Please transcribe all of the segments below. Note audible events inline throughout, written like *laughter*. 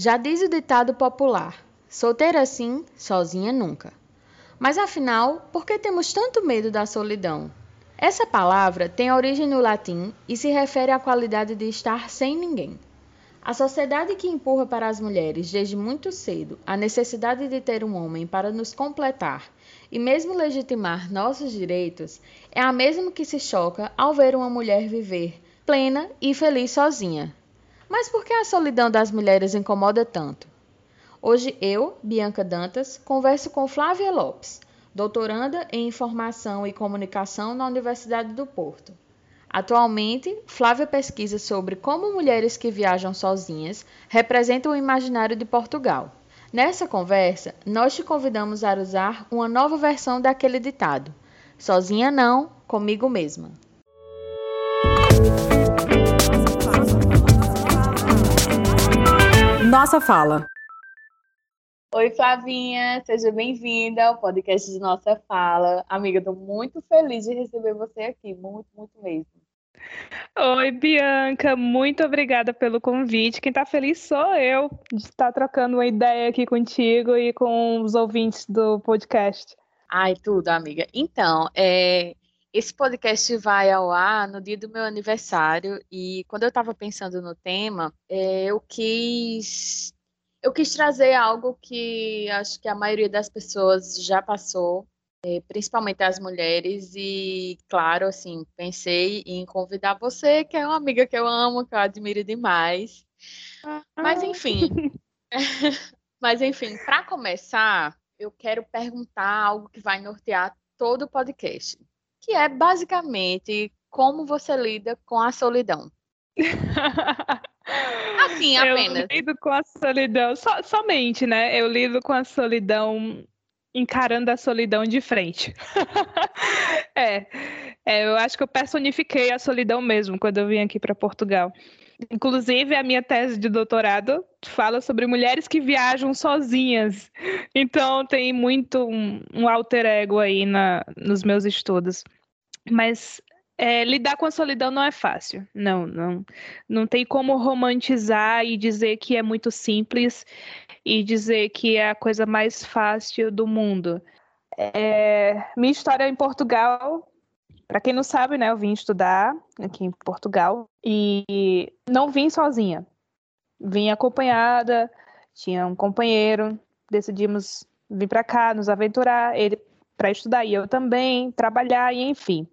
Já diz o ditado popular: solteira sim, sozinha nunca. Mas afinal, por que temos tanto medo da solidão? Essa palavra tem origem no latim e se refere à qualidade de estar sem ninguém. A sociedade que empurra para as mulheres desde muito cedo a necessidade de ter um homem para nos completar e mesmo legitimar nossos direitos é a mesma que se choca ao ver uma mulher viver plena e feliz sozinha, mas por que a solidão das mulheres incomoda tanto? Hoje eu, Bianca Dantas, converso com Flávia Lopes, doutoranda em Informação e Comunicação na Universidade do Porto. Atualmente, Flávia pesquisa sobre como mulheres que viajam sozinhas representam o imaginário de Portugal. Nessa conversa, nós te convidamos a usar uma nova versão daquele ditado: Sozinha não, comigo mesma. Nossa Fala. Oi, Flavinha, seja bem-vinda ao podcast de Nossa Fala. Amiga, estou muito feliz de receber você aqui, muito, muito mesmo. Oi, Bianca, muito obrigada pelo convite. Quem está feliz sou eu de estar trocando uma ideia aqui contigo e com os ouvintes do podcast. Ai, tudo, amiga. Então, é, esse podcast vai ao ar no dia do meu aniversário e quando eu estava pensando no tema, é, eu quis eu quis trazer algo que acho que a maioria das pessoas já passou, é, principalmente as mulheres e claro, assim, pensei em convidar você, que é uma amiga que eu amo, que eu admiro demais. Mas enfim, *laughs* mas enfim, para começar, eu quero perguntar algo que vai nortear todo o podcast que é basicamente como você lida com a solidão. *laughs* assim, apenas. Eu lido com a solidão, so, somente, né? Eu lido com a solidão encarando a solidão de frente. *laughs* é, é, eu acho que eu personifiquei a solidão mesmo quando eu vim aqui para Portugal. Inclusive, a minha tese de doutorado fala sobre mulheres que viajam sozinhas. Então, tem muito um, um alter ego aí na, nos meus estudos. Mas é, lidar com a solidão não é fácil. Não, não, não tem como romantizar e dizer que é muito simples e dizer que é a coisa mais fácil do mundo. É, minha história em Portugal, para quem não sabe, né, eu vim estudar aqui em Portugal e não vim sozinha. Vim acompanhada, tinha um companheiro, decidimos vir para cá, nos aventurar, ele para estudar e eu também, trabalhar e enfim.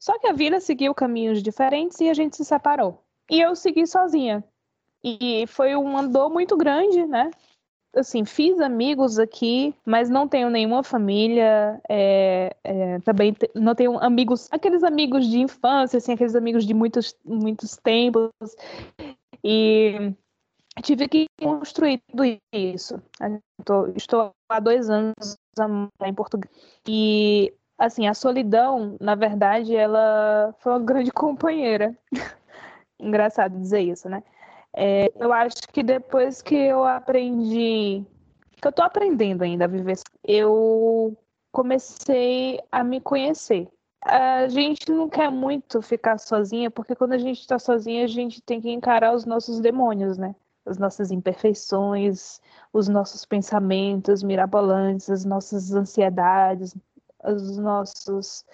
Só que a vida seguiu caminhos diferentes e a gente se separou. E eu segui sozinha. E foi um andor muito grande, né? Assim, fiz amigos aqui, mas não tenho nenhuma família. É, é, também não tenho amigos, aqueles amigos de infância, assim, aqueles amigos de muitos, muitos tempos. E tive que construir tudo isso. Estou, estou há dois anos em Portugal. E assim, a solidão, na verdade, ela foi uma grande *laughs* companheira. Engraçado dizer isso, né? É, eu acho que depois que eu aprendi, que eu tô aprendendo ainda a viver, eu comecei a me conhecer. A gente não quer muito ficar sozinha, porque quando a gente está sozinha, a gente tem que encarar os nossos demônios, né? As nossas imperfeições, os nossos pensamentos mirabolantes, as nossas ansiedades, os nossos,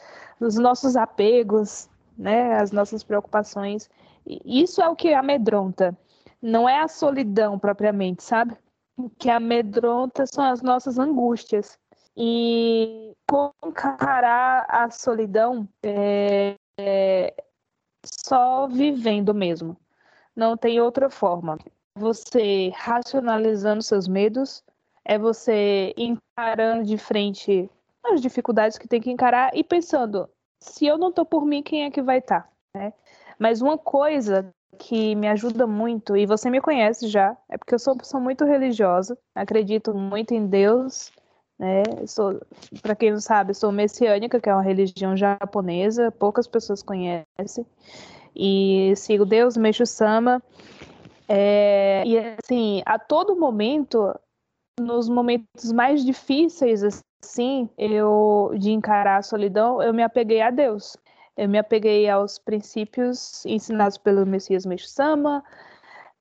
os nossos apegos, né, as nossas preocupações. Isso é o que amedronta. Não é a solidão propriamente, sabe? O que amedronta são as nossas angústias. E encarar a solidão é, é só vivendo mesmo. Não tem outra forma. Você racionalizando seus medos, é você encarando de frente as dificuldades que tem que encarar e pensando, se eu não tô por mim, quem é que vai estar, tá? né? Mas uma coisa que me ajuda muito, e você me conhece já, é porque eu sou uma pessoa muito religiosa, acredito muito em Deus, né? Sou, para quem não sabe, sou messiânica, que é uma religião japonesa, poucas pessoas conhecem. E sigo Deus, Meixo Sama. É, e assim, a todo momento, nos momentos mais difíceis assim, eu de encarar a solidão, eu me apeguei a Deus. Eu me apeguei aos princípios ensinados pelo Messias Meixo Sama,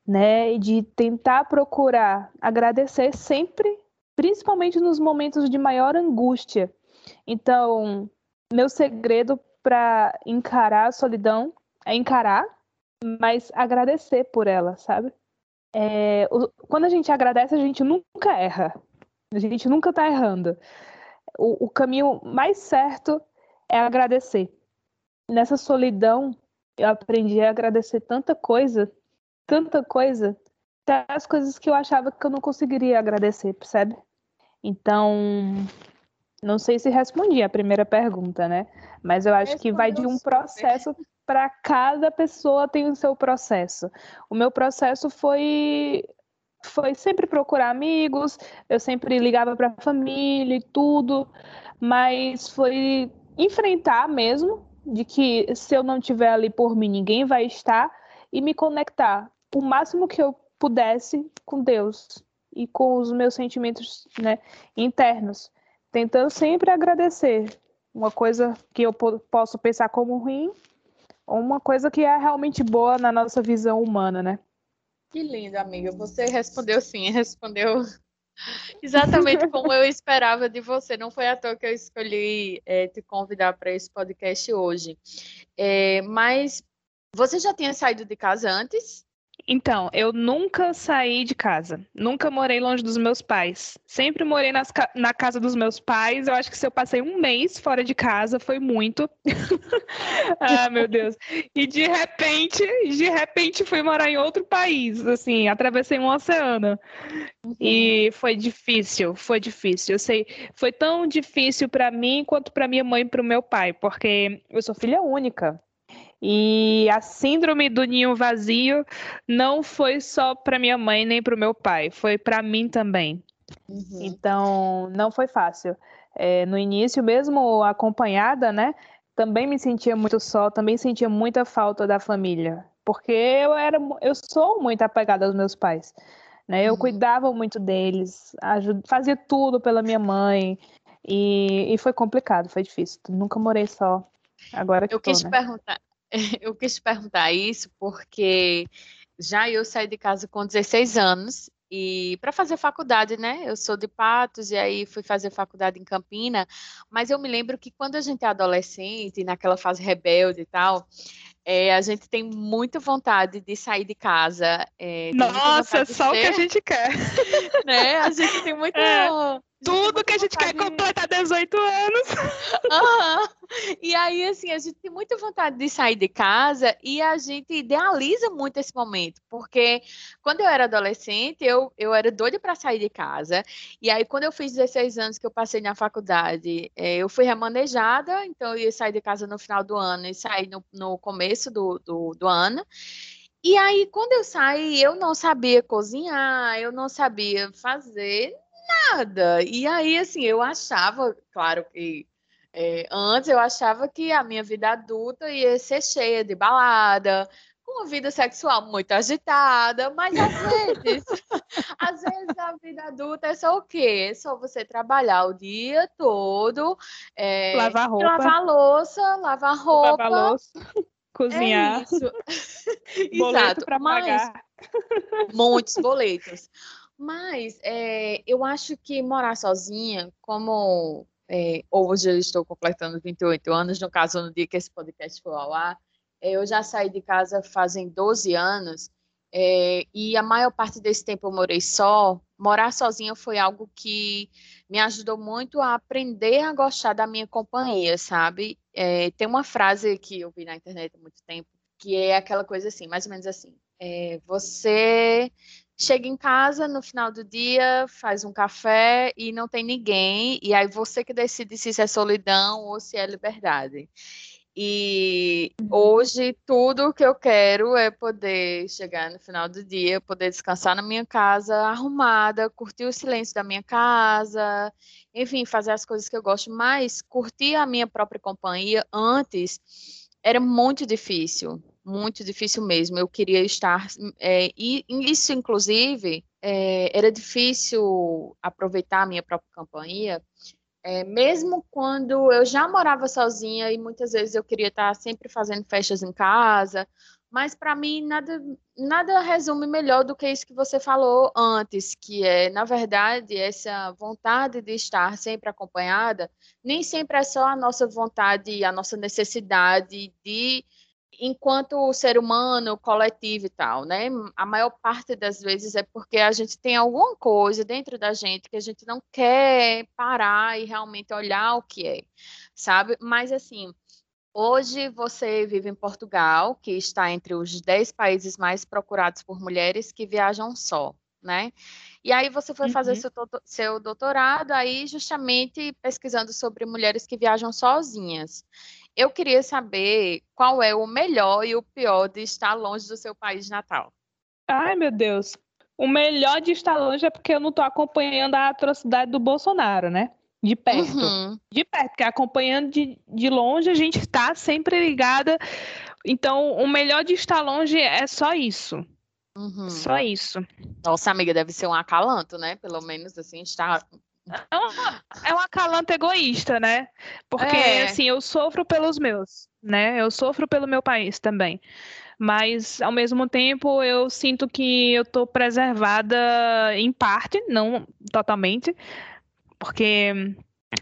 né? De tentar procurar agradecer sempre, principalmente nos momentos de maior angústia. Então, meu segredo para encarar a solidão é encarar, mas agradecer por ela, sabe? É, o, quando a gente agradece, a gente nunca erra. A gente nunca tá errando. O, o caminho mais certo é agradecer. Nessa solidão, eu aprendi a agradecer tanta coisa, tanta coisa, até as coisas que eu achava que eu não conseguiria agradecer, percebe? Então, não sei se respondi a primeira pergunta, né? Mas eu acho Respondeu que vai de um processo para cada pessoa tem o seu processo. O meu processo foi foi sempre procurar amigos, eu sempre ligava para a família e tudo, mas foi enfrentar mesmo de que se eu não estiver ali por mim, ninguém vai estar e me conectar o máximo que eu pudesse com Deus e com os meus sentimentos né, internos, tentando sempre agradecer uma coisa que eu posso pensar como ruim ou uma coisa que é realmente boa na nossa visão humana, né? Que lindo, amiga. Você respondeu sim, *laughs* respondeu exatamente como eu esperava de você. Não foi à toa que eu escolhi é, te convidar para esse podcast hoje. É, mas você já tinha saído de casa antes? Então, eu nunca saí de casa, nunca morei longe dos meus pais. Sempre morei nas, na casa dos meus pais. Eu acho que se eu passei um mês fora de casa, foi muito. *laughs* ah, meu Deus. E de repente, de repente fui morar em outro país, assim, atravessei um oceano. E foi difícil, foi difícil. Eu sei, foi tão difícil para mim quanto para minha mãe e para o meu pai, porque eu sou filha única. E a síndrome do ninho vazio não foi só para minha mãe nem para o meu pai, foi para mim também. Uhum. Então, não foi fácil. É, no início, mesmo acompanhada, né? Também me sentia muito só, também sentia muita falta da família, porque eu era, eu sou muito apegada aos meus pais, né? Eu uhum. cuidava muito deles, fazia tudo pela minha mãe e, e foi complicado, foi difícil. Nunca morei só. Agora que eu tô, quis né? perguntar, *laughs* eu quis perguntar isso porque já eu saí de casa com 16 anos e para fazer faculdade, né? Eu sou de Patos e aí fui fazer faculdade em Campina, mas eu me lembro que quando a gente é adolescente, naquela fase rebelde e tal, é, a gente tem muita vontade de sair de casa. É, Nossa, é só o que a gente quer. *laughs* Né? A gente tem muito. É. Tudo que a gente quer completar 18 anos. *laughs* Uhum. E aí, assim, a gente tem muita vontade de sair de casa e a gente idealiza muito esse momento, porque quando eu era adolescente, eu, eu era doida para sair de casa. E aí, quando eu fiz 16 anos que eu passei na faculdade, é, eu fui remanejada, então eu ia sair de casa no final do ano e sair no, no começo do, do, do ano. E aí, quando eu saí, eu não sabia cozinhar, eu não sabia fazer nada. E aí, assim, eu achava, claro que é, antes eu achava que a minha vida adulta ia ser cheia de balada, com uma vida sexual muito agitada, mas às vezes, *laughs* às vezes a vida adulta é só o quê? É só você trabalhar o dia todo, é, lavar roupa, lavar louça, lavar roupa, lavar louça, cozinhar, é isso. *laughs* Exato, para pagar, muitos boletos. Mas é, eu acho que morar sozinha, como é, hoje eu estou completando 28 anos, no caso, no dia que esse podcast for ao ar, é, eu já saí de casa fazem 12 anos, é, e a maior parte desse tempo eu morei só. Morar sozinha foi algo que me ajudou muito a aprender a gostar da minha companhia, sabe? É, tem uma frase que eu vi na internet há muito tempo, que é aquela coisa assim, mais ou menos assim. É, você chega em casa no final do dia, faz um café e não tem ninguém, e aí você que decide se isso é solidão ou se é liberdade. E uhum. hoje tudo que eu quero é poder chegar no final do dia, poder descansar na minha casa, arrumada, curtir o silêncio da minha casa, enfim, fazer as coisas que eu gosto, mas curtir a minha própria companhia antes era muito difícil muito difícil mesmo. Eu queria estar. É, e isso, inclusive, é, era difícil aproveitar a minha própria companhia, é, mesmo quando eu já morava sozinha e muitas vezes eu queria estar sempre fazendo festas em casa. Mas para mim nada nada resume melhor do que isso que você falou antes, que é, na verdade, essa vontade de estar sempre acompanhada, nem sempre é só a nossa vontade, a nossa necessidade de enquanto ser humano, coletivo e tal, né? A maior parte das vezes é porque a gente tem alguma coisa dentro da gente que a gente não quer parar e realmente olhar o que é, sabe? Mas assim, hoje você vive em Portugal, que está entre os 10 países mais procurados por mulheres que viajam só, né? E aí você foi fazer uhum. seu, seu doutorado aí justamente pesquisando sobre mulheres que viajam sozinhas. Eu queria saber qual é o melhor e o pior de estar longe do seu país natal. Ai, meu Deus. O melhor de estar longe é porque eu não estou acompanhando a atrocidade do Bolsonaro, né? De perto. Uhum. De perto, porque acompanhando de, de longe a gente está sempre ligada. Então, o melhor de estar longe é só isso. Uhum. Só isso. Nossa, amiga, deve ser um acalanto, né? Pelo menos assim, estar é uma, é uma calanta egoísta, né? Porque, é. assim, eu sofro pelos meus, né? Eu sofro pelo meu país também. Mas, ao mesmo tempo, eu sinto que eu estou preservada em parte, não totalmente, porque,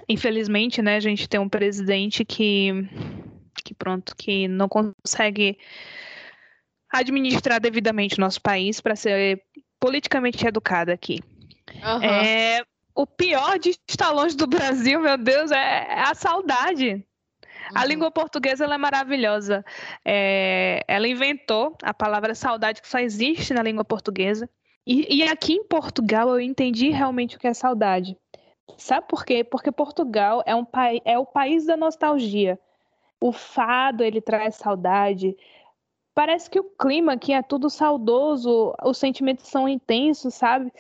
infelizmente, né, a gente tem um presidente que, que pronto, que não consegue administrar devidamente o nosso país para ser politicamente educado aqui. Uhum. É, o pior de estar longe do Brasil, meu Deus, é, é a saudade. Uhum. A língua portuguesa é maravilhosa. É, ela inventou a palavra saudade que só existe na língua portuguesa. E, e, aqui em Portugal eu entendi realmente o que é saudade. Sabe por quê? Porque Portugal é, um é o país da nostalgia. O fado ele traz saudade. Parece que o clima aqui é tudo saudoso, os sentimentos são intensos, sabe?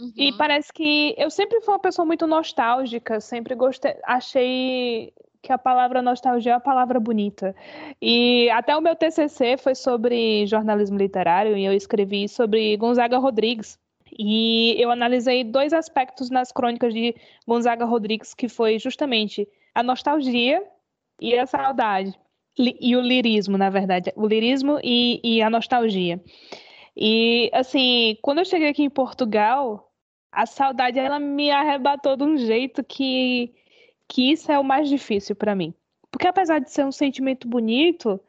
Uhum. E parece que eu sempre fui uma pessoa muito nostálgica, sempre gostei, achei que a palavra nostalgia é uma palavra bonita. E até o meu TCC foi sobre jornalismo literário e eu escrevi sobre Gonzaga Rodrigues. E eu analisei dois aspectos nas crônicas de Gonzaga Rodrigues, que foi justamente a nostalgia e a saudade. E o lirismo, na verdade. O lirismo e, e a nostalgia. E, assim, quando eu cheguei aqui em Portugal, a saudade ela me arrebatou de um jeito que que isso é o mais difícil para mim. Porque apesar de ser um sentimento bonito,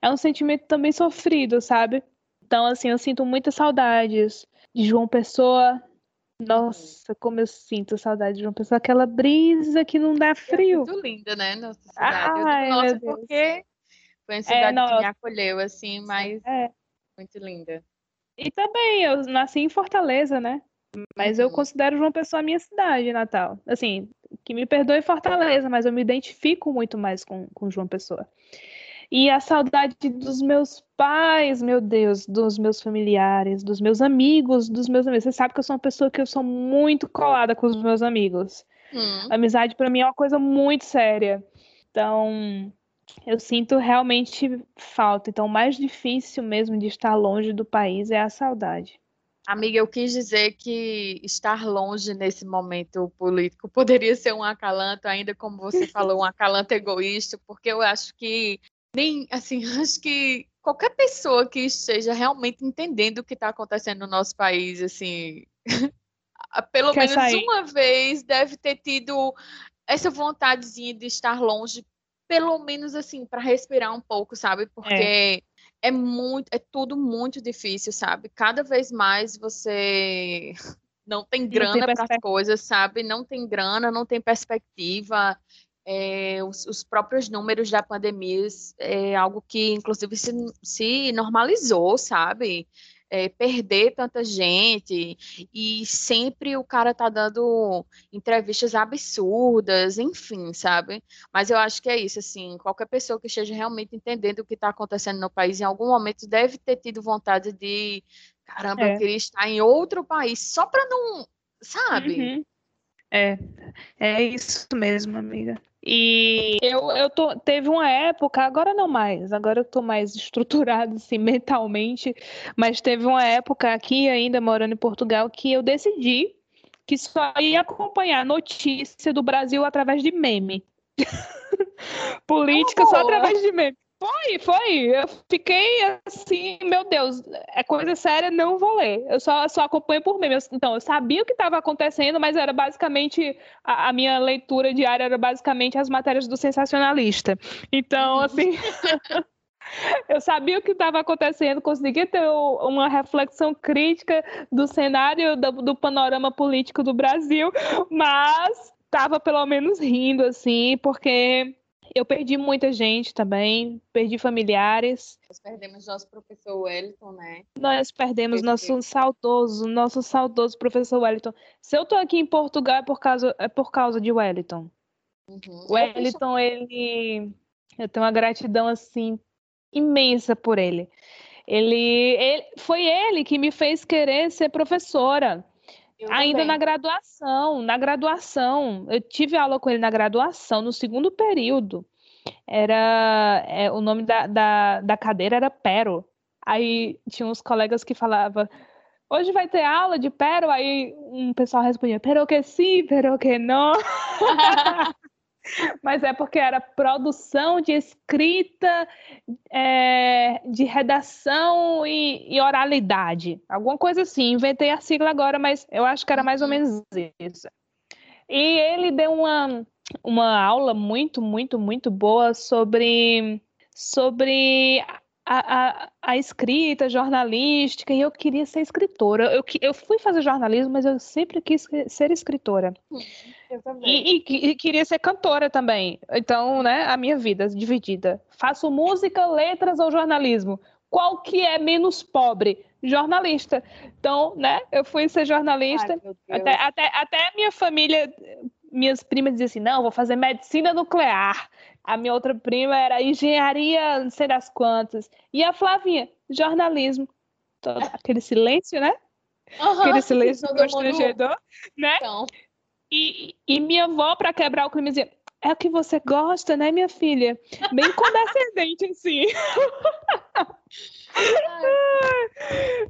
é um sentimento também sofrido, sabe? Então assim, eu sinto muitas saudades de João Pessoa. Nossa, como eu sinto saudade de João Pessoa, aquela brisa que não dá frio. É muito linda, né? Nossa cidade. Ai, nossa, porque foi uma é, cidade é, que me acolheu assim, mas é. muito linda. E também eu nasci em Fortaleza, né? Mas eu uhum. considero João Pessoa a minha cidade natal. Assim, que me perdoe Fortaleza, mas eu me identifico muito mais com, com João Pessoa. E a saudade dos meus pais, meu Deus, dos meus familiares, dos meus amigos, dos meus amigos. Você sabe que eu sou uma pessoa que eu sou muito colada com os meus amigos. Hum. Amizade para mim é uma coisa muito séria. Então, eu sinto realmente falta. Então, o mais difícil mesmo de estar longe do país é a saudade. Amiga, eu quis dizer que estar longe nesse momento político *laughs* poderia ser um acalanto, ainda como você falou, um acalanto egoísta, porque eu acho que nem assim, *laughs* acho que qualquer pessoa que esteja realmente entendendo o que está acontecendo no nosso país, assim, *laughs* pelo Quer menos sair. uma vez deve ter tido essa vontadezinha de estar longe, pelo menos assim, para respirar um pouco, sabe? Porque é é muito, é tudo muito difícil, sabe? Cada vez mais você *laughs* não tem grana para as coisas, sabe? Não tem grana, não tem perspectiva. É, os, os, próprios números da pandemia é algo que, inclusive, se, se normalizou, sabe? É, perder tanta gente e sempre o cara tá dando entrevistas absurdas, enfim, sabe? Mas eu acho que é isso, assim, qualquer pessoa que esteja realmente entendendo o que está acontecendo no país, em algum momento deve ter tido vontade de, caramba, é. eu queria estar em outro país, só para não, sabe? Uhum. É, é isso mesmo, amiga. E eu, eu tô, teve uma época, agora não mais, agora eu tô mais *laughs* estruturado assim, mentalmente, mas teve uma época aqui ainda morando em Portugal que eu decidi que só ia acompanhar notícia do Brasil através de meme. *laughs* Política só através de meme. Foi, foi. Eu fiquei assim, meu Deus, é coisa séria, não vou ler. Eu só, só acompanho por mim. Então, eu sabia o que estava acontecendo, mas era basicamente. A, a, minha leitura diária era basicamente as matérias do sensacionalista. Então, uhum. assim. *laughs* eu sabia o que estava acontecendo, consegui ter uma reflexão crítica do cenário, do, do panorama político do Brasil, mas estava pelo menos rindo, assim, porque eu perdi muita gente também, perdi familiares. Nós perdemos nosso professor Wellington, né? Nós perdemos nosso saudoso, nosso saudoso professor Wellington. Se eu tô aqui em Portugal é por causa, é por causa de Wellington. Uhum. Wellington, ele. Eu tenho uma gratidão, assim, imensa por ele. Ele, ele. Foi ele que me fez querer ser professora. Eu Ainda também. na graduação, na graduação, eu tive aula com ele na graduação, no segundo período. Era é, o nome da, da, da cadeira era Pero. Aí tinha uns colegas que falavam, hoje vai ter aula de Pero? Aí um pessoal respondia, Pero que sim, Pero que não. *laughs* Mas é porque era produção de escrita, é, de redação e, e, oralidade. Alguma coisa assim. Inventei a sigla agora, mas eu acho que era mais ou menos isso. E ele deu uma, uma aula muito, muito, muito boa sobre, sobre a, a, a, escrita jornalística e eu queria ser escritora. Eu, eu fui fazer jornalismo, mas eu sempre quis ser escritora. Eu também. E, e, e, queria ser cantora também. Então, né, a minha vida dividida. Faço música, letras ou jornalismo? Qual que é menos pobre? Jornalista. Então, né, eu fui ser jornalista. Ai, até, até, até minha família, minhas primas diziam assim, não, vou fazer medicina nuclear. A minha outra prima era engenharia, não sei das quantas. E a Flavinha, jornalismo. Todo, aquele silêncio, né? Uhum, aquele silêncio constrangedor, né? Então. E, e minha avó, para quebrar o clima, dizia: É o que você gosta, né, minha filha? Bem *laughs* condescendente, assim.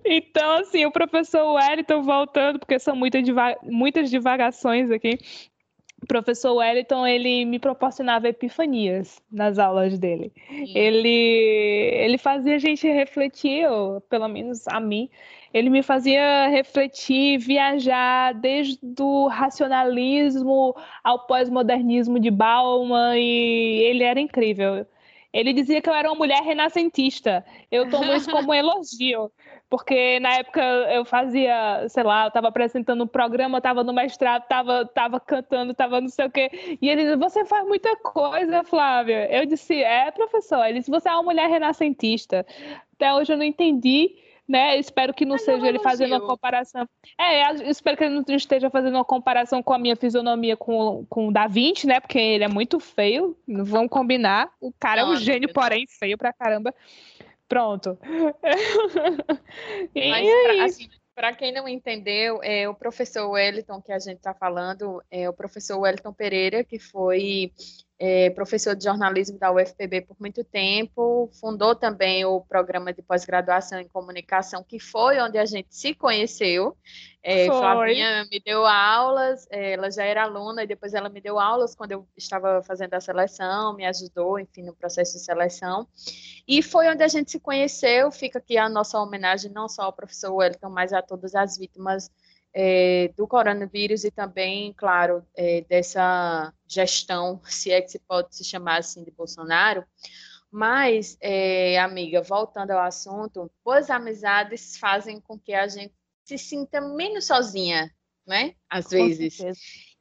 então, assim, o professor Wellington voltando, porque são muitas, diva muitas divagações aqui o professor Wellington ele me proporcionava epifanias nas aulas dele. Ele ele fazia a gente refletir, ou pelo menos a mim, ele me fazia refletir, viajar desde o racionalismo ao pós-modernismo de Bauman e ele era incrível. Ele dizia que eu era uma mulher renascentista. Eu tomo isso como um *laughs* elogio, porque na época eu fazia, sei lá, eu estava apresentando um programa, estava no mestrado, estava tava cantando, estava não sei o quê. E ele disse: Você faz muita coisa, Flávia. Eu disse: É, professor. Ele disse: Você é uma mulher renascentista. Até hoje eu não entendi né? Espero que não Mas seja não ele fazendo uma comparação. É, espero que ele não esteja fazendo uma comparação com a minha fisionomia com, com o Da Vinci, né? Porque ele é muito feio. Não vamos combinar. O cara Nossa, é um gênio, porém feio pra caramba. Pronto. *laughs* e Mas, pra, assim, para quem não entendeu, é o professor Wellington que a gente está falando, é o professor Wellington Pereira, que foi é, professor de jornalismo da UFPB por muito tempo, fundou também o programa de pós-graduação em comunicação, que foi onde a gente se conheceu. É, Flavinha me deu aulas, é, ela já era aluna e depois ela me deu aulas quando eu estava fazendo a seleção, me ajudou, enfim, no processo de seleção. E foi onde a gente se conheceu. Fica aqui a nossa homenagem não só ao professor Wellington, mas a todas as vítimas é, do coronavírus e também, claro, é, dessa gestão, *laughs* se é que se pode se chamar assim, de Bolsonaro. Mas, é, amiga, voltando ao assunto, boas amizades fazem com que a gente se sinta menos sozinha, né? Às vezes.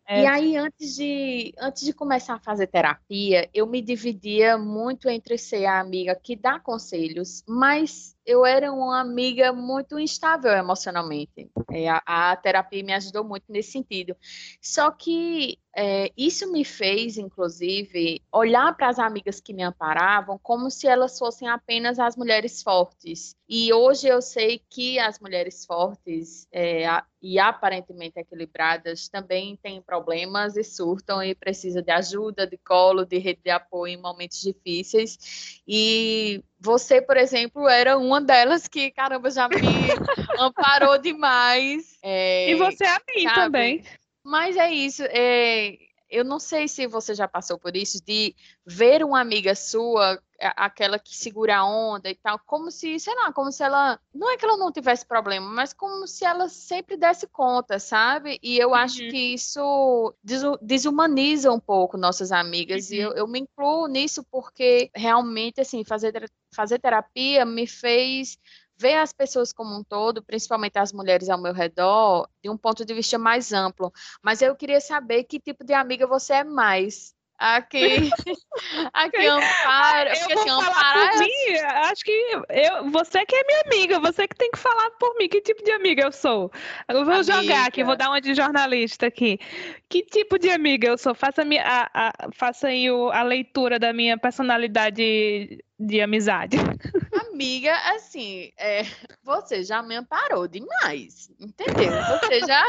É. E aí, antes de, antes de começar a fazer terapia, eu me dividia muito entre ser a amiga que dá conselhos, mas eu era uma amiga muito instável emocionalmente. É, a, a, terapia me ajudou muito nesse sentido. Só que é, isso me fez, inclusive, olhar para as amigas que me amparavam como se elas fossem apenas as mulheres fortes. E hoje eu sei que as mulheres fortes é, e aparentemente equilibradas também têm problemas e surtam e precisam de ajuda, de colo, de rede de apoio em momentos difíceis. E você, por exemplo, era uma delas que, caramba, já me *laughs* amparou demais. É, e você é a mim sabe? também. Mas é isso. É, eu não sei se você já passou por isso, de ver uma amiga sua aquela que segura a onda e tal, como se, sei lá, como se ela, não é que ela não tivesse problema, mas como se ela sempre desse conta, sabe? E eu uhum. acho que isso desumaniza um pouco nossas amigas, uhum. e eu, eu me incluo nisso porque realmente, assim, fazer, fazer terapia me fez ver as pessoas como um todo, principalmente as mulheres ao meu redor, de um ponto de vista mais amplo. Mas eu queria saber que tipo de amiga você é mais. Aqui, *laughs* aqui Amparo. Eu vou assim, falar por é... mim, acho que eu, você que é minha amiga, você que tem que falar por mim, que tipo de amiga eu sou. Eu vou amiga. jogar aqui, vou dar uma de jornalista aqui. Que tipo de amiga eu sou? Faça, minha, a, a, faça aí o, a leitura da minha personalidade de amizade. *laughs* Amiga, assim, é, você já me amparou demais, entendeu? Você já,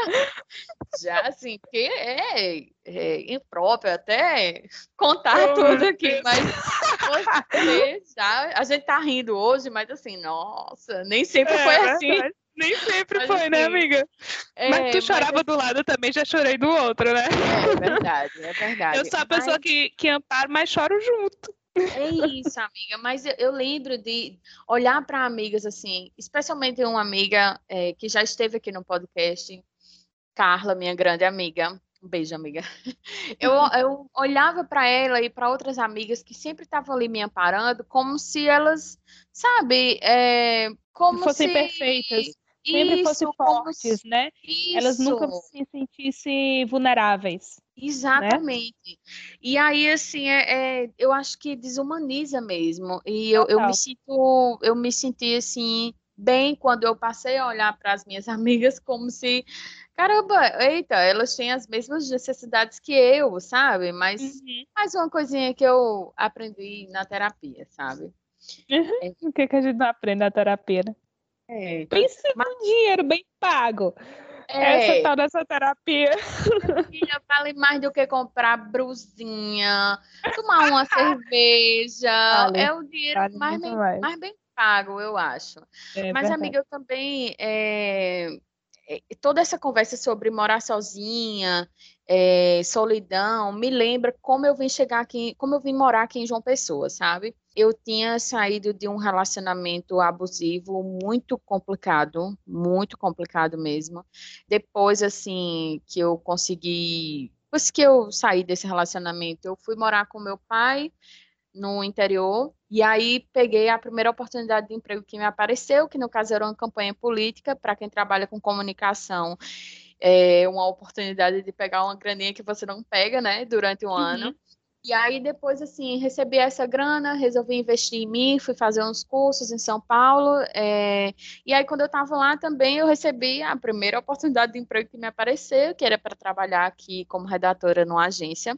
já assim, que é, é impróprio até contar oh, tudo aqui, mas você já, a gente tá rindo hoje, mas assim, nossa, nem sempre é, foi assim. Nem sempre mas, foi, né, assim, né, amiga? É, mas tu chorava mas... do lado também, já chorei do outro, né? É verdade, é verdade. Eu sou a pessoa mas... que, que amparo, mas choro junto. É isso, amiga. Mas eu, eu lembro de olhar para amigas assim, especialmente uma amiga é, que já esteve aqui no podcast, Carla, minha grande amiga. Um beijo, amiga. *laughs* Eu, *laughs* eu olhava para ela e para outras amigas que sempre estavam ali me amparando, como se elas, sabe, é, como fossem se... perfeitas sempre fossem fortes, né? Isso. Elas nunca se sentissem vulneráveis. Né? Exatamente. Né? E aí, assim, é, é, eu acho que desumaniza mesmo. E eu, eu, me sinto, eu me senti assim, bem quando eu passei a olhar para as minhas *laughs* amigas como se, caramba, eita, elas têm as mesmas necessidades que eu, sabe? Mas uhum. mais uma coisinha que eu aprendi na terapia, sabe? Uhum. É. O que, que a gente não aprende na terapia, né? É. Pense mas... no dinheiro bem pago. É. Essa tal dessa terapia. Filha, vale mais do que comprar brusinha, tomar uma *laughs* cerveja. Vale. É o dinheiro vale mais, bem, mais. mais bem pago, eu acho. É, Mas, verdade. amiga, eu também. É, é, toda essa conversa sobre morar sozinha, é, solidão, me lembra como eu vim chegar aqui, como eu vim morar aqui em João Pessoa, sabe? Eu tinha saído de um relacionamento abusivo muito complicado, muito complicado mesmo. Depois, assim, que eu consegui, depois que eu saí desse relacionamento, eu fui morar com meu pai no interior, e aí peguei a primeira oportunidade de emprego que me apareceu, que no caso era uma campanha política para quem trabalha com comunicação é uma oportunidade de pegar uma graninha que você não pega, né, durante um uhum. ano. E aí depois, assim, recebi essa grana, resolvi investir em mim, fui fazer uns cursos em São Paulo, é... e aí quando eu estava lá também eu recebi a primeira oportunidade de emprego que me apareceu, que era para trabalhar aqui como redatora numa agência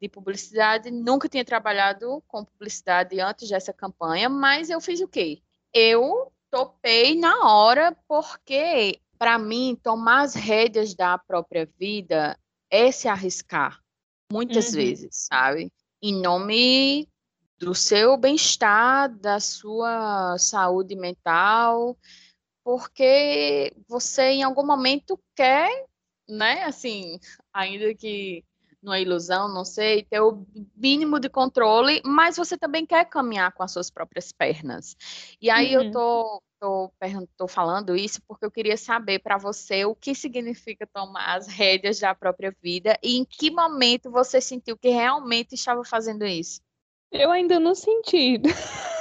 de publicidade. Nunca tinha trabalhado com publicidade antes dessa campanha, mas eu fiz o quê? Eu topei na hora porque para mim, tomar as rédeas da própria vida é se arriscar, muitas uhum. vezes, sabe? Em nome do seu bem-estar, da sua saúde mental, porque você em algum momento quer, né, assim, ainda que numa ilusão, não sei, ter o mínimo de controle, mas você também quer caminhar com as suas próprias pernas. E aí uhum. eu tô estou falando isso porque eu queria saber para você o que significa tomar as rédeas da própria vida e em que momento você sentiu que realmente estava fazendo isso. Eu ainda não senti. *laughs*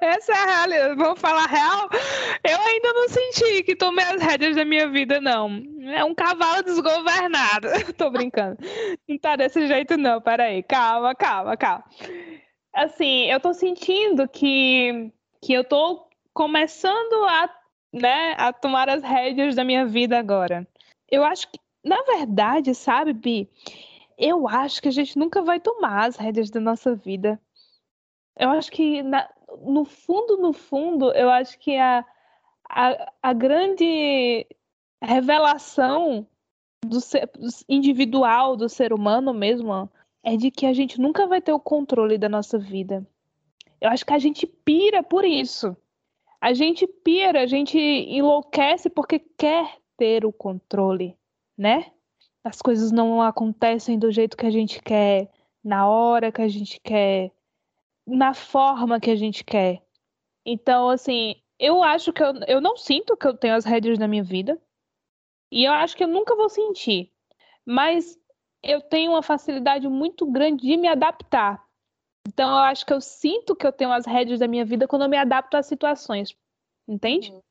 Essa é a realidade. Vamos falar real? Eu ainda não senti que tomei as rédeas da minha vida, não. É um cavalo desgovernado. *laughs* Tô brincando. Não tá desse jeito, não. Peraí. Calma, calma, calma. Assim, eu tô sentindo que que eu tô começando a, né, a tomar as rédeas da minha vida agora. Eu acho que, na verdade, sabe, Bi, eu acho que a gente nunca vai tomar as rédeas da nossa vida. Eu acho que, na, no fundo, no fundo, eu acho que a, a, a grande revelação do ser, individual do ser humano mesmo é de que a gente nunca vai ter o controle da nossa vida. Eu acho que a gente pira por isso. A gente pira, a gente enlouquece porque quer ter o controle, né? As coisas não acontecem do jeito que a gente quer, na hora que a gente quer, na forma que a gente quer. Então, assim, eu acho que eu, eu não sinto que eu tenho as rédeas na minha vida. E eu acho que eu nunca vou sentir. Mas eu tenho uma facilidade muito grande de me adaptar. Então, eu acho que eu sinto que eu tenho as rédeas da minha vida quando eu me adapto às situações. Entende? Uhum.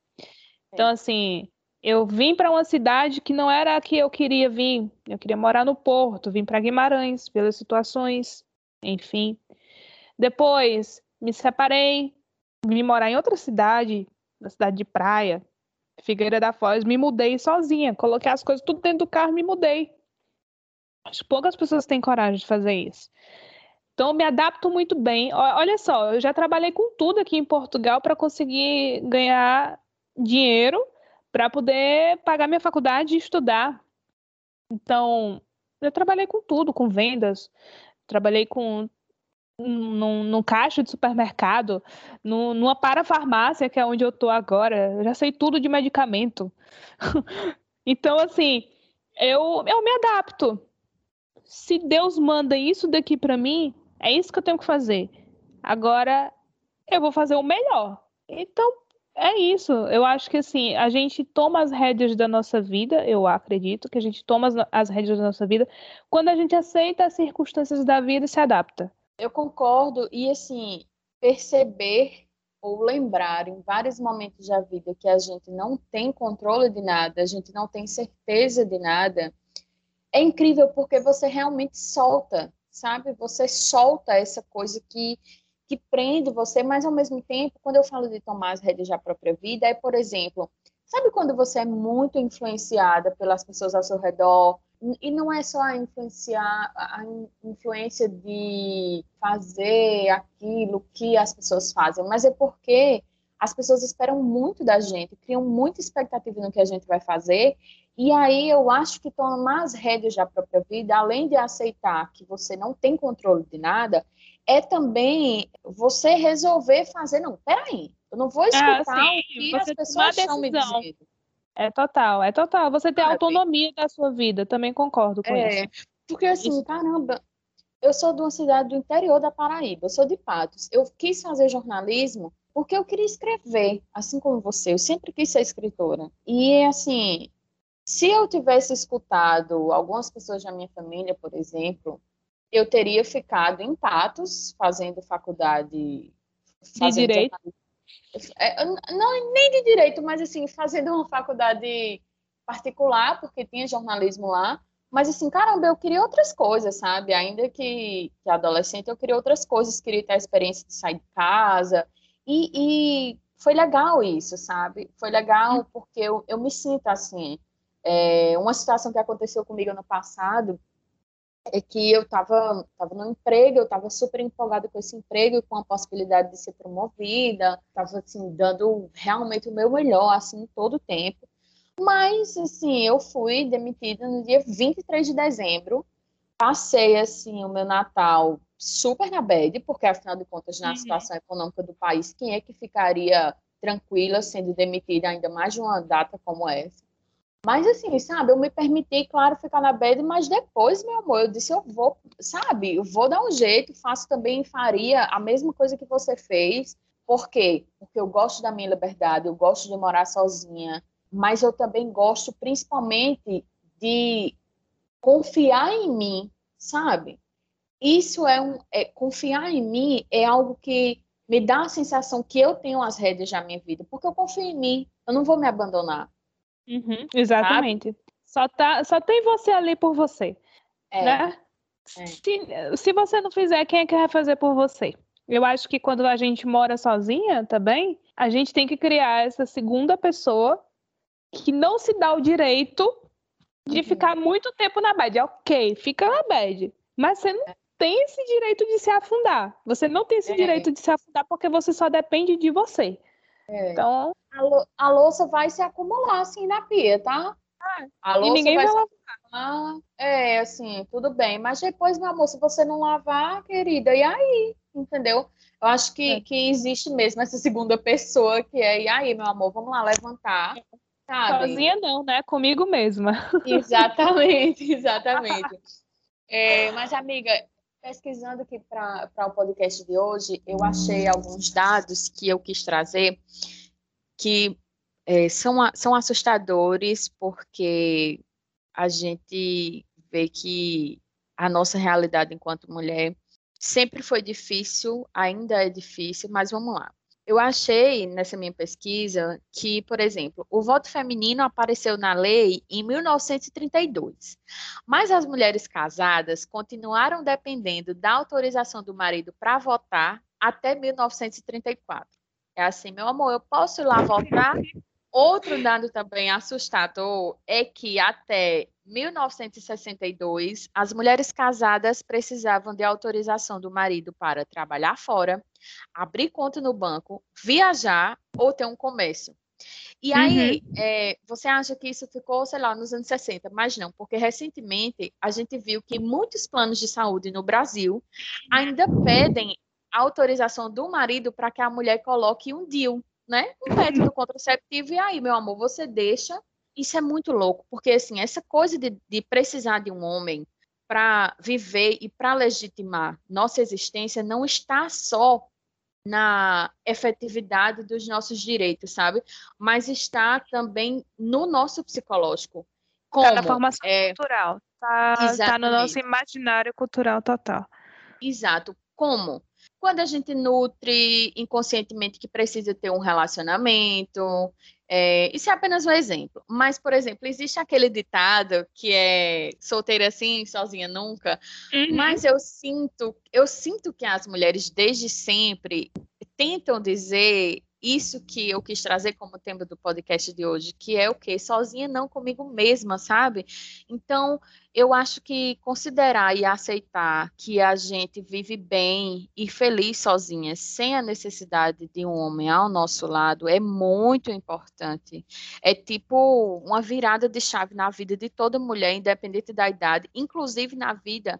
Então, assim, eu vim para uma cidade que não era a que eu queria vir. Eu queria morar no Porto, vim para Guimarães pelas situações, enfim. Depois me separei, vim morar em outra cidade, na cidade de praia, Figueira da Foz, me mudei sozinha, coloquei as coisas tudo dentro do carro e me mudei. Acho que poucas pessoas têm coragem de fazer isso. Então, eu me adapto muito bem. Olha só, eu já trabalhei com tudo aqui em Portugal para conseguir ganhar dinheiro para poder pagar minha faculdade e estudar. Então, eu trabalhei com tudo, com vendas, trabalhei com num, num caixa de supermercado, num, numa parafarmácia, que é onde eu tô agora. Eu já sei tudo de medicamento. *laughs* então, assim, eu, eu me adapto. Se Deus manda isso daqui para mim, é isso que eu tenho que fazer. Agora, eu vou fazer o melhor. Então, é isso. Eu acho que assim, a gente toma as rédeas da nossa vida, eu acredito que a gente toma as, as rédeas da nossa vida quando a gente aceita as circunstâncias da vida e se adapta. Eu concordo e assim, perceber ou lembrar em vários momentos da vida que a gente não tem controle de nada, a gente não tem certeza de nada, é incrível porque você realmente solta, sabe? Você solta essa coisa que que prende você, mas ao mesmo tempo, quando eu falo de tomar as rédeas da própria vida, é, por exemplo, sabe quando você é muito influenciada pelas pessoas ao seu redor, e não é só a influenciar a influência de fazer aquilo que as pessoas fazem, mas é porque as pessoas esperam muito da gente, criam muita expectativa no que a gente vai fazer, e aí eu acho que tomar as rédeas da própria vida, além de aceitar que você não tem controle de nada, é também você resolver fazer, não, peraí, eu não vou ah, escutar ah, o que as pessoas estão me dizendo. É total, é total. Você tem autonomia da sua vida, também concordo com é, isso. Porque assim, isso. caramba, eu sou de uma cidade do interior da Paraíba, eu sou de Patos. Eu quis fazer jornalismo porque eu queria escrever, assim como você. Eu sempre quis ser escritora. E assim, se eu tivesse escutado algumas pessoas da minha família, por exemplo, eu teria ficado em Patos, fazendo faculdade. Fazendo de direito? É, não, nem de direito, mas assim, fazendo uma faculdade particular, porque tinha jornalismo lá. Mas assim, caramba, eu queria outras coisas, sabe? Ainda que, que adolescente, eu queria outras coisas, queria ter a experiência de sair de casa. E, e foi legal isso, sabe? Foi legal hum. porque eu, eu me sinto assim. É, uma situação que aconteceu comigo ano passado, é que eu estava tava no emprego, eu estava super empolgada com esse emprego, com a possibilidade de ser promovida, estava assim dando realmente o meu melhor assim todo o tempo. Mas assim, eu fui demitida no dia 23 de dezembro. Passei assim o meu Natal super na bad, porque afinal de contas na uhum. situação econômica do país, quem é que ficaria tranquila sendo demitida ainda mais de uma data como essa? Mas assim, sabe, eu me permiti, claro, ficar na bed, mas depois, meu amor, eu disse, eu vou, sabe, eu vou dar um jeito, faço também, faria a mesma coisa que você fez. Por quê? Porque eu gosto da minha liberdade, eu gosto de morar sozinha, mas eu também gosto principalmente de confiar em mim, sabe? Isso é um é, confiar em mim é algo que me dá a sensação que eu tenho as redes da minha vida, porque eu confio em mim, eu não vou me abandonar. Uhum, exatamente. Só, tá, só tem você ali por você. É. Né? É. Se, se você não fizer, quem é que vai fazer por você? Eu acho que quando a gente mora sozinha também, a gente tem que criar essa segunda pessoa que não se dá o direito de uhum. ficar muito tempo na bed. Ok, fica na bed. Mas você não tem esse direito de se afundar. Você não tem esse é. direito de se afundar porque você só depende de você. É. Então, a, a, louça vai se acumular assim na pia, tá? Ah, a louça e ninguém vai, vai lavar. É, assim, tudo bem. Mas depois, meu amor, se você não lavar, querida, e aí? Entendeu? Eu acho que, é. que existe mesmo essa segunda pessoa que é, e aí, meu amor, vamos lá levantar. Sabe? Sozinha não, né? Comigo mesma. Exatamente, *laughs* exatamente. É, mas, amiga, pesquisando aqui para o podcast de hoje, eu achei alguns dados que eu quis trazer que é, são, são assustadores, porque a gente vê que a nossa realidade enquanto mulher sempre foi difícil, ainda é difícil, mas vamos lá. Eu achei nessa minha pesquisa que, por exemplo, o voto feminino apareceu na lei em 1932, mas as mulheres casadas continuaram dependendo da autorização do marido para votar até 1934. É assim, meu amor, eu posso ir lá votar? Outro dado também assustador é que até 1962, as mulheres casadas precisavam de autorização do marido para trabalhar fora, abrir conta no banco, viajar ou ter um comércio. E aí, uhum. é, você acha que isso ficou, sei lá, nos anos 60, mas não, porque recentemente a gente viu que muitos planos de saúde no Brasil ainda pedem autorização do marido para que a mulher coloque um DIU, né? Um método contraceptivo, e aí, meu amor, você deixa. Isso é muito louco, porque assim, essa coisa de, de precisar de um homem para viver e para legitimar nossa existência não está só na efetividade dos nossos direitos, sabe? Mas está também no nosso psicológico. Como? Está na formação é... cultural. Está tá no nosso imaginário cultural total. Exato. Como? Quando a gente nutre inconscientemente que precisa ter um relacionamento, é, isso é apenas um exemplo. Mas, por exemplo, existe aquele ditado que é solteira assim, sozinha nunca. Uhum. Mas eu sinto, eu sinto que as mulheres desde sempre tentam dizer isso que eu quis trazer como tema do podcast de hoje, que é o quê? Sozinha não comigo mesma, sabe? Então, eu acho que considerar e aceitar que a gente vive bem e feliz sozinha, sem a necessidade de um homem ao nosso lado, é muito importante. É tipo uma virada de chave na vida de toda mulher, independente da idade, inclusive na vida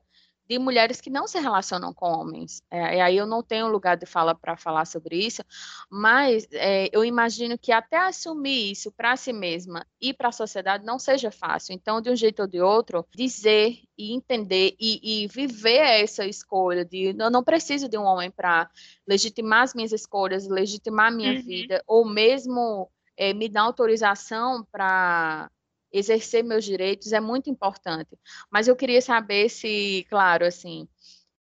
de mulheres que não se relacionam com homens. É, e aí eu não tenho lugar de fala para falar sobre isso, mas é, eu imagino que até assumir isso para si mesma e para a sociedade não seja fácil. Então, de um jeito ou de outro, dizer e entender e, e viver essa escolha de eu não preciso de um homem para legitimar as minhas escolhas, legitimar a minha uhum. vida, ou mesmo é, me dar autorização para exercer meus direitos é muito importante. Mas eu queria saber se, claro, assim,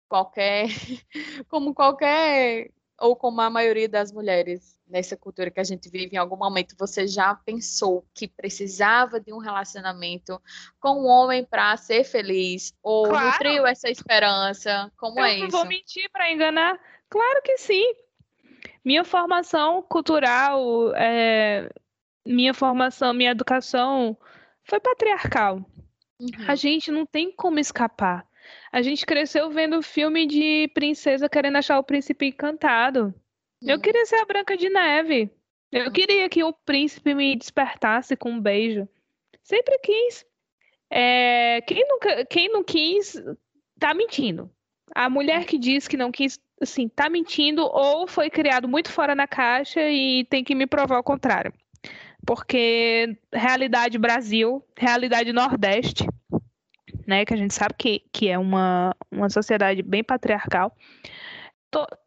qualquer, *laughs* como qualquer, ou como a maioria das mulheres nessa cultura que a gente vive, em algum momento você já pensou que precisava de um relacionamento com um homem para ser feliz? Ou claro. nutriu essa esperança? Como eu é isso? Não vou mentir para enganar. Claro que sim. Minha formação cultural, é, minha formação, minha educação foi patriarcal. Uhum. A gente não tem como escapar. A gente cresceu vendo filme de princesa querendo achar o príncipe encantado. Uhum. Eu queria ser a Branca de Neve. Eu uhum. queria que o príncipe me despertasse com um beijo. Sempre quis. É, quem, nunca, quem não quis, tá mentindo. A mulher que diz que não quis, assim, tá mentindo ou foi criado muito fora da caixa e tem que me provar o contrário porque realidade Brasil, realidade Nordeste, né, que a gente sabe que, que é uma, uma sociedade bem patriarcal.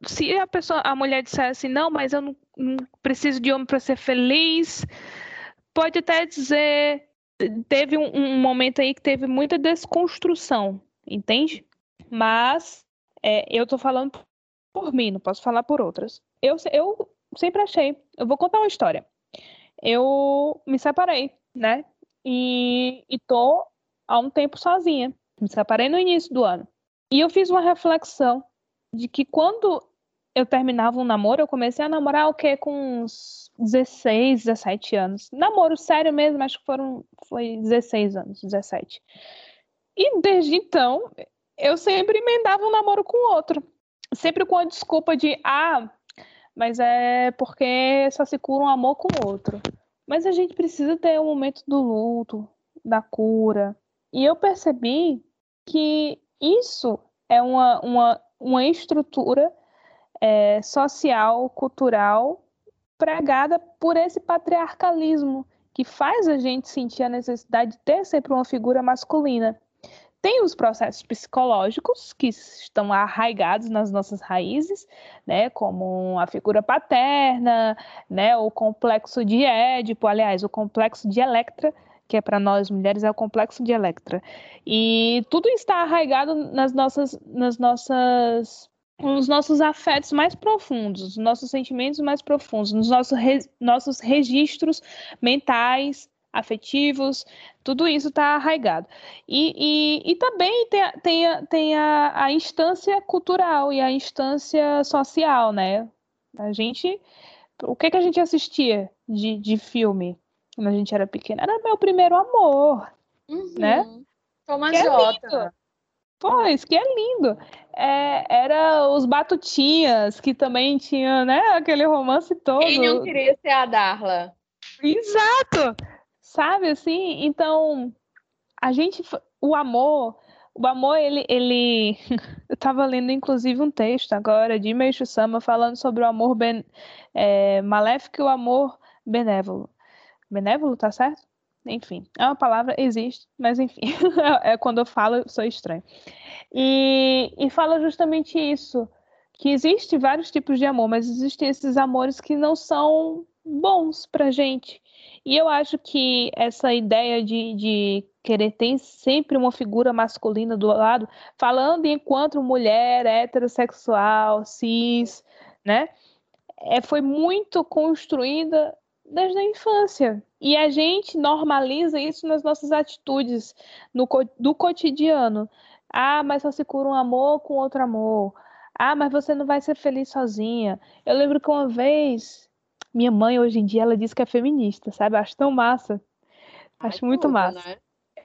se a pessoa, a mulher disser assim, não, mas eu não, não preciso de homem para ser feliz, pode até dizer, teve um, um, momento aí que teve muita desconstrução, entende? Mas é, eu tô falando por mim, não posso falar por outras. Eu, eu sempre achei, eu vou contar uma história eu me separei, né? E, e tô há um tempo sozinha. Me separei no início do ano. E eu fiz uma reflexão de que quando eu terminava um namoro, eu comecei a namorar o quê? Com uns 16, 17 anos. Namoro sério mesmo, acho que foram foi 16 anos, 17. E desde então, eu sempre emendava um namoro com o outro. Sempre com a desculpa de, ah, mas é porque só se cura um amor com o outro. Mas a gente precisa ter o um momento do luto, da cura. E eu percebi que isso é uma, uma, uma estrutura é, social, cultural, pregada por esse patriarcalismo que faz a gente sentir a necessidade de ter sempre uma figura masculina. Tem os processos psicológicos que estão arraigados nas nossas raízes, né, como a figura paterna, né, o complexo de Édipo, aliás, o complexo de Electra, que é para nós mulheres é o complexo de Electra. E tudo está arraigado nas nossas nas nossas nos nossos afetos mais profundos, nos nossos sentimentos mais profundos, nos nossos, re, nossos registros mentais, afetivos, tudo isso está arraigado. E, e, e, também tem, tem, tem a, a, instância cultural e a instância social, né? A gente. O que, que a gente assistia de, de filme quando a gente era pequena? Era meu primeiro amor, uhum. né? Toma que Jota. É Pois, que é lindo. É, era os Batutinhas, que também tinha, né, aquele romance todo. Quem não queria ser a Darla? Exato! Sabe assim? Então, a gente. O amor. O amor, ele. ele... *laughs* Eu estava lendo, inclusive, um texto agora de Meishu Sama falando sobre o amor ben, é, maléfico e o amor benévolo. Benévolo, tá certo? Enfim, é uma palavra, existe, mas enfim, *laughs* é quando eu falo, eu sou estranho. E, e fala justamente isso, que existe vários tipos de amor, mas existem esses amores que não são bons pra gente. E eu acho que essa ideia de, de querer ter sempre uma figura masculina do lado, falando enquanto mulher heterossexual, cis, né? É, foi muito construída desde a infância. E a gente normaliza isso nas nossas atitudes no, do cotidiano. Ah, mas só se cura um amor com outro amor. Ah, mas você não vai ser feliz sozinha. Eu lembro que uma vez, minha mãe hoje em dia, ela diz que é feminista, sabe? Acho tão massa. Acho Ai, muito tudo, massa. Né?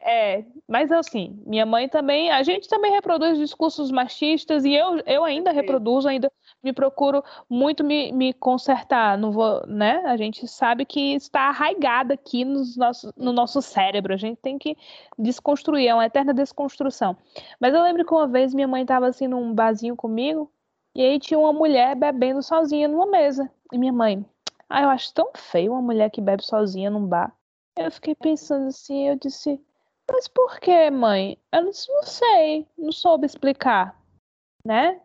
É, mas assim, minha mãe também, a gente também reproduz discursos machistas e eu, eu ainda reproduzo, ainda me procuro muito me, me consertar, não vou, né? A gente sabe que está arraigada aqui nos nossos, no nosso cérebro, a gente tem que desconstruir, é uma eterna desconstrução. Mas eu lembro que uma vez minha mãe estava assim num barzinho comigo e aí tinha uma mulher bebendo sozinha numa mesa. E minha mãe, ah, eu acho tão feio uma mulher que bebe sozinha num bar. Eu fiquei pensando assim, eu disse, mas por que, mãe? Eu não, não sei, não soube explicar, né?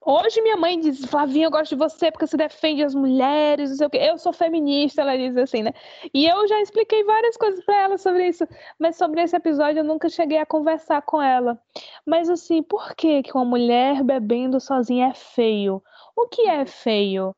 Hoje minha mãe diz, Flavinha, eu gosto de você porque você defende as mulheres, não sei o quê. Eu sou feminista, ela diz assim, né? E eu já expliquei várias coisas para ela sobre isso, mas sobre esse episódio eu nunca cheguei a conversar com ela. Mas assim, por que que uma mulher bebendo sozinha é feio? O que é feio?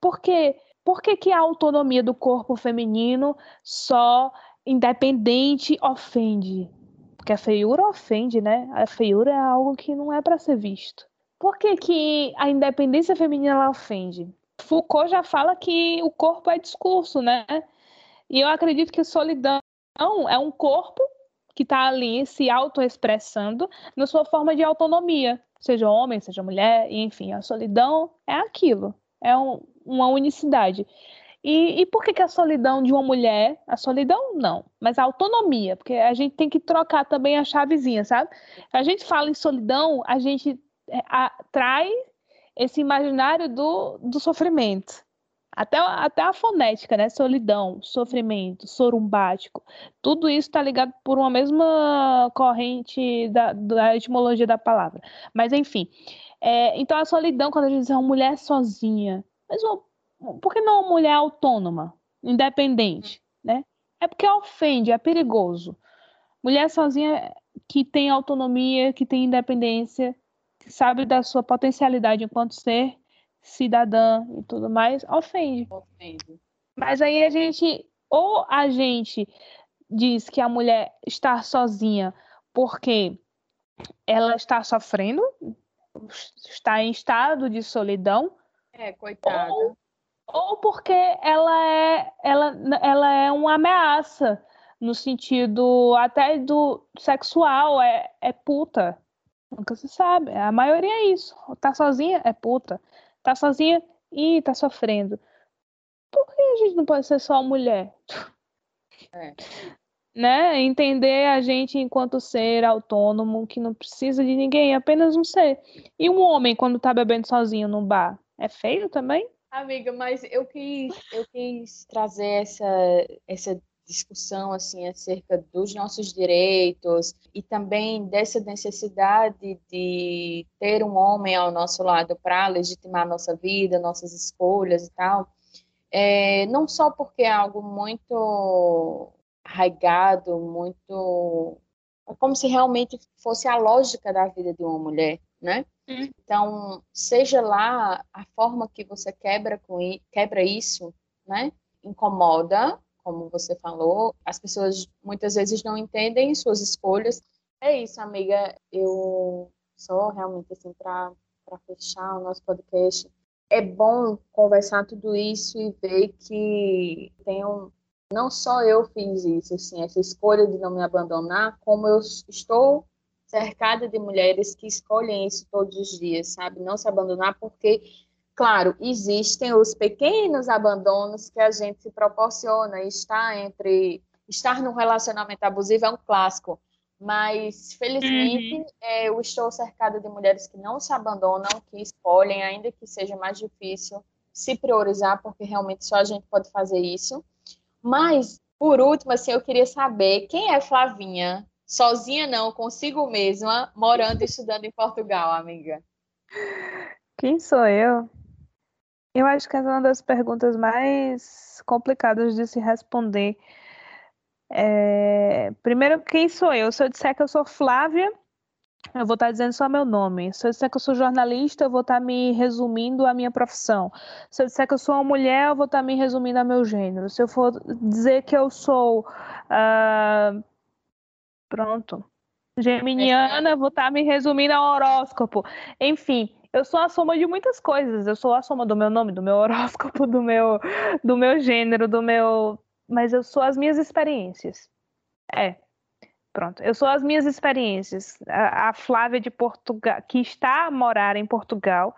Por quê? Por que, que a autonomia do corpo feminino só independente ofende. Porque a feiura ofende, né? A feiura é algo que não é para ser visto. Por que, que a independência feminina ofende? Foucault já fala que o corpo é discurso, né? E eu acredito que solidão é um corpo que está ali se autoexpressando na sua forma de autonomia, seja homem, seja mulher, enfim, a solidão é aquilo, é um, uma unicidade. E, e por que, que a solidão de uma mulher, a solidão não, mas a autonomia, porque a gente tem que trocar também a chavezinha, sabe? A gente fala em solidão, a gente é, atrai esse imaginário do, do sofrimento. Até, até a fonética, né? Solidão, sofrimento, sorumbático. Tudo isso está ligado por uma mesma corrente da, da etimologia da palavra. Mas, enfim. É, então, a solidão, quando a gente diz uma mulher sozinha. Mas uma por que não uma mulher autônoma, independente, né? É porque ofende, é perigoso. Mulher sozinha que tem autonomia, que tem independência, que sabe da sua potencialidade enquanto ser cidadã e tudo mais, ofende. ofende. Mas aí a gente, ou a gente diz que a mulher está sozinha porque ela está sofrendo, está em estado de solidão. É, coitada. Ou ou porque ela é, ela, ela é uma ameaça no sentido até do sexual, é, é puta. Nunca se sabe. A maioria é isso. Tá sozinha, é puta. Tá sozinha e tá sofrendo. Por que a gente não pode ser só mulher? É. Né? Entender a gente enquanto ser autônomo, que não precisa de ninguém, apenas um ser. E um homem, quando tá bebendo sozinho num bar, é feio também? Amiga, mas eu quis, eu quis trazer essa, essa discussão assim acerca dos nossos direitos e também dessa necessidade de ter um homem ao nosso lado para legitimar nossa vida, nossas escolhas e tal, é, não só porque é algo muito arraigado, muito é como se realmente fosse a lógica da vida de uma mulher, né? Hum. Então, seja lá a forma que você quebra com quebra isso, né? Incomoda, como você falou, as pessoas muitas vezes não entendem suas escolhas. É isso, amiga. Eu só realmente assim para fechar o nosso podcast. É bom conversar tudo isso e ver que tem um, não só eu fiz isso, assim, essa escolha de não me abandonar, como eu estou cercada de mulheres que escolhem isso todos os dias, sabe? Não se abandonar porque Claro, existem os pequenos abandonos que a gente se proporciona, estar entre estar num relacionamento abusivo é um clássico, mas felizmente uhum. é, eu estou cercada de mulheres que não se abandonam, que escolhem, ainda que seja mais difícil, se priorizar, porque realmente só a gente pode fazer isso. Mas, por último, assim, eu queria saber quem é Flavinha, sozinha não, consigo mesma, morando e estudando em Portugal, amiga. Quem sou eu? Eu acho que é uma das perguntas mais complicadas de se responder. É... Primeiro, quem sou eu? Se eu disser que eu sou Flávia, eu vou estar dizendo só meu nome. Se eu disser que eu sou jornalista, eu vou estar me resumindo a minha profissão. Se eu disser que eu sou uma mulher, eu vou estar me resumindo a meu gênero. Se eu for dizer que eu sou. Uh... Pronto. Geminiana, vou estar me resumindo ao horóscopo. Enfim, eu sou a soma de muitas coisas. Eu sou a soma do meu nome, do meu horóscopo, do meu, do meu gênero, do meu. Mas eu sou as minhas experiências. É. Pronto. Eu sou as minhas experiências. A, a Flávia de Portugal, que está a morar em Portugal,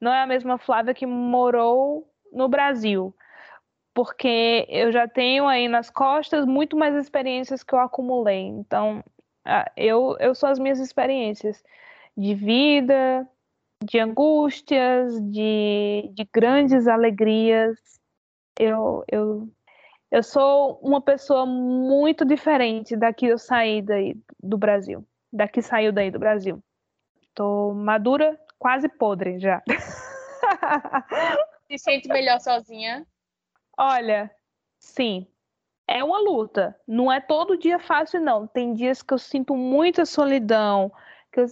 não é a mesma Flávia que morou no Brasil. Porque eu já tenho aí nas costas muito mais experiências que eu acumulei. Então, eu, eu sou as minhas experiências de vida, de angústias, de, de grandes alegrias. Eu, eu, eu sou uma pessoa muito diferente da que eu saí daí do Brasil, da que saiu daí do Brasil. Tô madura, quase podre já. *laughs* Se sente melhor sozinha? Olha, sim. É uma luta. Não é todo dia fácil, não. Tem dias que eu sinto muita solidão, que eu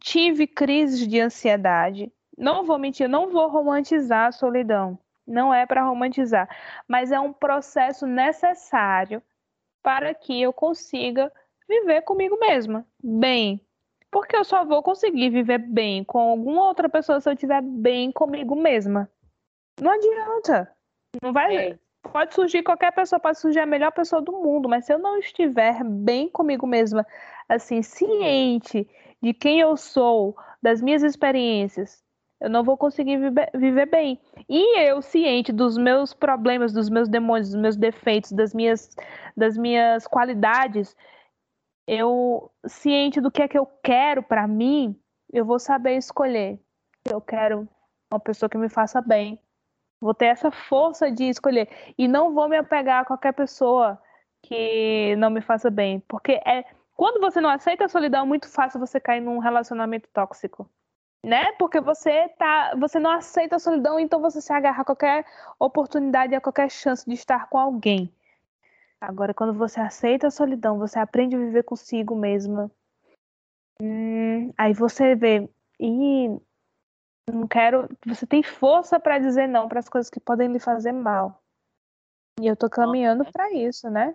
tive crises de ansiedade. Não vou mentir, não vou romantizar a solidão. Não é para romantizar, mas é um processo necessário para que eu consiga viver comigo mesma, bem. Porque eu só vou conseguir viver bem com alguma outra pessoa se eu estiver bem comigo mesma. Não adianta. Não vai. É. Pode surgir qualquer pessoa, pode surgir a melhor pessoa do mundo, mas se eu não estiver bem comigo mesma, assim, ciente de quem eu sou, das minhas experiências, eu não vou conseguir viver, bem. E eu, ciente dos meus problemas, dos meus demônios, dos meus defeitos, das minhas, das minhas qualidades, eu, ciente do que é que eu quero para mim, eu vou saber escolher. Eu quero uma pessoa que me faça bem. Vou ter essa força de escolher. E não vou me apegar a qualquer pessoa que não me faça bem. Porque é quando você não aceita a solidão, é muito fácil você cair num relacionamento tóxico. Né? Porque você tá, você não aceita a solidão, então você se agarra a qualquer oportunidade, a qualquer chance de estar com alguém. Agora, quando você aceita a solidão, você aprende a viver consigo mesma. Hum, aí você vê, e não quero. Você tem força para dizer não para as coisas que podem lhe fazer mal. E eu tô caminhando para isso, né?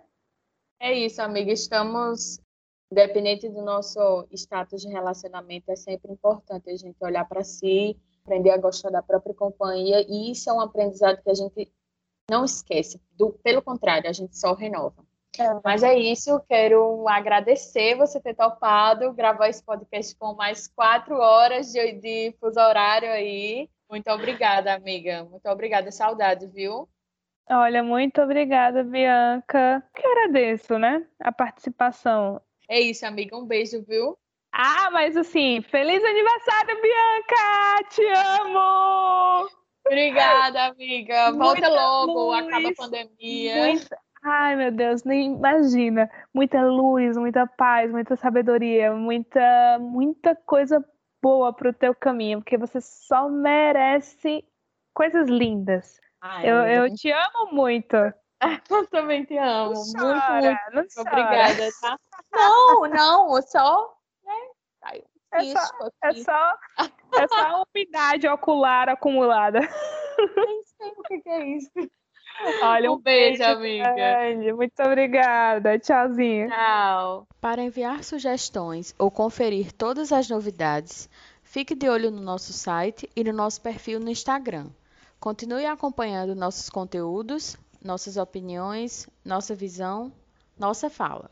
É isso, amiga. Estamos Independente do nosso status de relacionamento, é sempre importante a gente olhar para si, aprender a gostar da própria companhia, e isso é um aprendizado que a gente não esquece, do, pelo contrário, a gente só renova. É. Mas é isso, quero agradecer você ter topado gravar esse podcast com mais quatro horas de, de fuso horário aí. Muito obrigada, amiga. Muito obrigada, saudade, viu? Olha, muito obrigada, Bianca. Que agradeço, né? A participação. É isso, amiga. Um beijo, viu? Ah, mas assim, feliz aniversário, Bianca! Te amo! Obrigada, amiga. Volta logo, acaba a pandemia. Ai, meu Deus, nem imagina. Muita luz, muita paz, muita sabedoria, muita, muita coisa boa pro teu caminho, porque você só merece coisas lindas. Ai, eu, eu te amo muito. *laughs* Eu também te amo. Não chora, muito, muito. Obrigada, tá? *laughs* Não, não, só. Né? É só, é, só, é só umidade ocular acumulada. *laughs* Nem sei o que é isso. Olha, um, um beijo, beijo, amiga. Grande. Muito obrigada. Tchauzinho. Tchau. Para enviar sugestões ou conferir todas as novidades, fique de olho no nosso site e no nosso perfil no Instagram. Continue acompanhando nossos conteúdos, nossas opiniões, nossa visão, nossa fala.